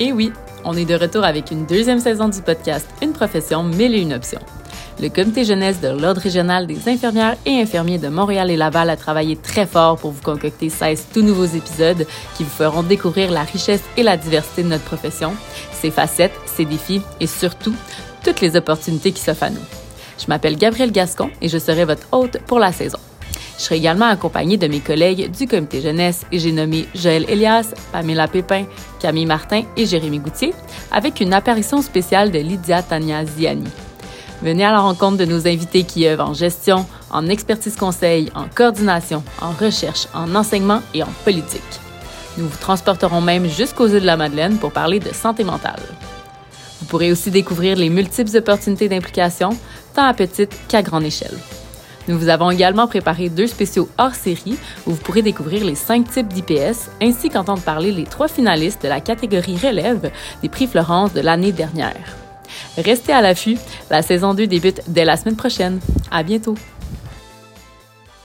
Et oui, on est de retour avec une deuxième saison du podcast Une profession, mille et une options. Le comité jeunesse de l'Ordre régional des infirmières et infirmiers de Montréal et Laval a travaillé très fort pour vous concocter 16 tout nouveaux épisodes qui vous feront découvrir la richesse et la diversité de notre profession, ses facettes, ses défis et surtout toutes les opportunités qui s'offrent à nous. Je m'appelle Gabrielle Gascon et je serai votre hôte pour la saison. Je serai également accompagnée de mes collègues du comité jeunesse et j'ai nommé Joël Elias, Pamela Pépin, Camille Martin et Jérémy Goutier, avec une apparition spéciale de Lydia Tania Ziani. Venez à la rencontre de nos invités qui œuvrent en gestion, en expertise conseil, en coordination, en recherche, en enseignement et en politique. Nous vous transporterons même jusqu'aux îles de la Madeleine pour parler de santé mentale. Vous pourrez aussi découvrir les multiples opportunités d'implication, tant à petite qu'à grande échelle. Nous vous avons également préparé deux spéciaux hors série où vous pourrez découvrir les cinq types d'IPS ainsi qu'entendre parler les trois finalistes de la catégorie relève des prix Florence de l'année dernière. Restez à l'affût, la saison 2 débute dès la semaine prochaine. À bientôt!